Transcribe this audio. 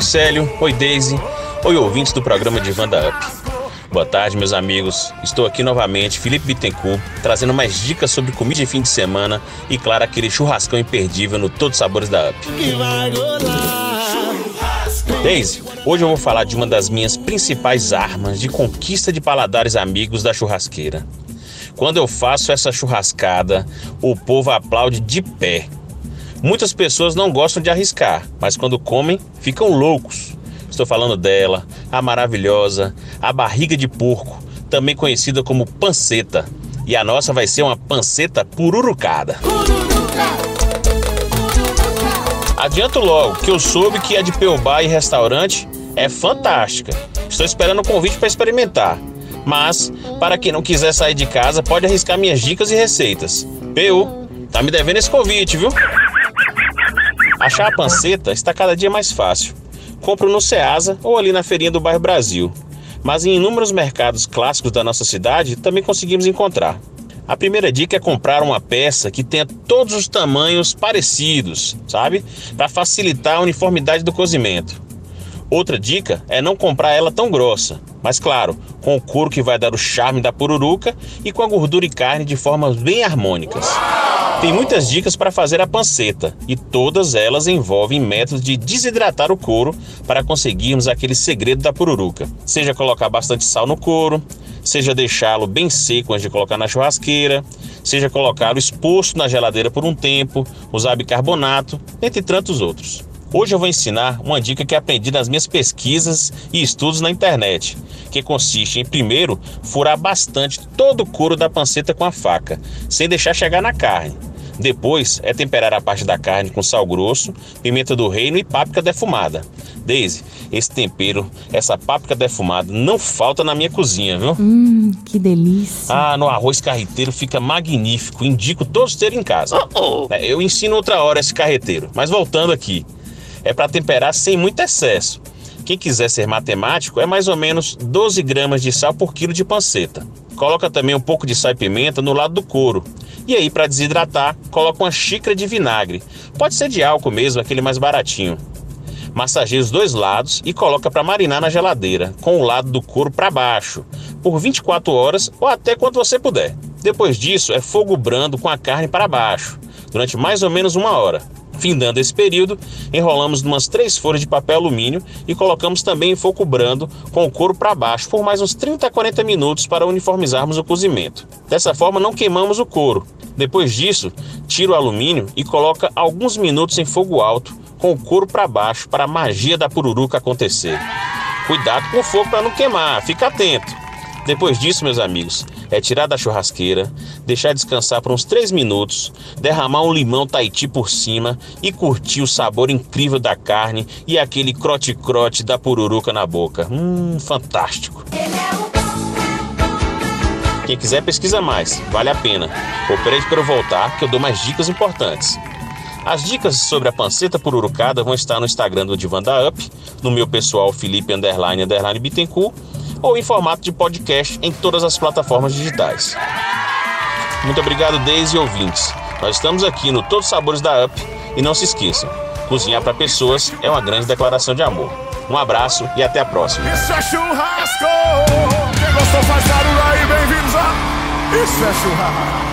Oi Célio, oi Daisy, oi ouvintes do programa de Vanda Up. Boa tarde, meus amigos. Estou aqui novamente, Felipe Bittencourt, trazendo mais dicas sobre comida de fim de semana e, claro, aquele churrascão imperdível no Todos Sabores da Up. Daisy, hoje eu vou falar de uma das minhas principais armas de conquista de paladares amigos da churrasqueira. Quando eu faço essa churrascada, o povo aplaude de pé. Muitas pessoas não gostam de arriscar, mas quando comem, ficam loucos. Estou falando dela, a maravilhosa, a barriga de porco, também conhecida como panceta. E a nossa vai ser uma panceta pururucada. Adianto logo que eu soube que a de Peubá e restaurante é fantástica. Estou esperando o convite para experimentar. Mas, para quem não quiser sair de casa, pode arriscar minhas dicas e receitas. PU, tá me devendo esse convite, viu? Achar a panceta está cada dia mais fácil. Compro no Ceasa ou ali na feirinha do bairro Brasil. Mas em inúmeros mercados clássicos da nossa cidade também conseguimos encontrar. A primeira dica é comprar uma peça que tenha todos os tamanhos parecidos, sabe? Para facilitar a uniformidade do cozimento. Outra dica é não comprar ela tão grossa, mas claro, com o couro que vai dar o charme da pururuca e com a gordura e carne de formas bem harmônicas. Tem muitas dicas para fazer a panceta e todas elas envolvem métodos de desidratar o couro para conseguirmos aquele segredo da pururuca. Seja colocar bastante sal no couro, seja deixá-lo bem seco antes de colocar na churrasqueira, seja colocá-lo exposto na geladeira por um tempo, usar bicarbonato, entre tantos outros. Hoje eu vou ensinar uma dica que aprendi nas minhas pesquisas e estudos na internet, que consiste em primeiro furar bastante todo o couro da panceta com a faca, sem deixar chegar na carne. Depois é temperar a parte da carne com sal grosso, pimenta do reino e páprica defumada. Daisy, esse tempero, essa páprica defumada, não falta na minha cozinha, viu? Hum, que delícia. Ah, no arroz carreteiro fica magnífico. Indico todos terem em casa. Oh, oh. É, Eu ensino outra hora esse carreteiro. Mas voltando aqui, é para temperar sem muito excesso. Quem quiser ser matemático, é mais ou menos 12 gramas de sal por quilo de panceta. Coloca também um pouco de sal e pimenta no lado do couro. E aí, para desidratar, coloca uma xícara de vinagre. Pode ser de álcool mesmo, aquele mais baratinho. Massageia os dois lados e coloca para marinar na geladeira, com o lado do couro para baixo, por 24 horas ou até quanto você puder. Depois disso, é fogo brando com a carne para baixo, durante mais ou menos uma hora. Findando esse período, enrolamos umas três folhas de papel alumínio e colocamos também em fogo brando com o couro para baixo por mais uns 30 a 40 minutos para uniformizarmos o cozimento. Dessa forma, não queimamos o couro. Depois disso, tira o alumínio e coloca alguns minutos em fogo alto com o couro para baixo para a magia da pururuca acontecer. Cuidado com o fogo para não queimar, fica atento. Depois disso, meus amigos, é tirar da churrasqueira, deixar descansar por uns 3 minutos, derramar um limão Tahiti por cima e curtir o sabor incrível da carne e aquele crote-crote da pururuca na boca. Hum, fantástico. Quem quiser pesquisa mais, vale a pena. Coopere para eu voltar que eu dou mais dicas importantes. As dicas sobre a panceta pururucada vão estar no Instagram do Divanda Up, no meu pessoal Felipe Underline Underline Bittencourt ou em formato de podcast em todas as plataformas digitais. Muito obrigado, Deise e ouvintes. Nós estamos aqui no Todos os Sabores da Up e não se esqueçam, cozinhar para pessoas é uma grande declaração de amor. Um abraço e até a próxima. Isso é churrasco! Quem gostou faz aí, bem-vindos a... Isso é churrasco!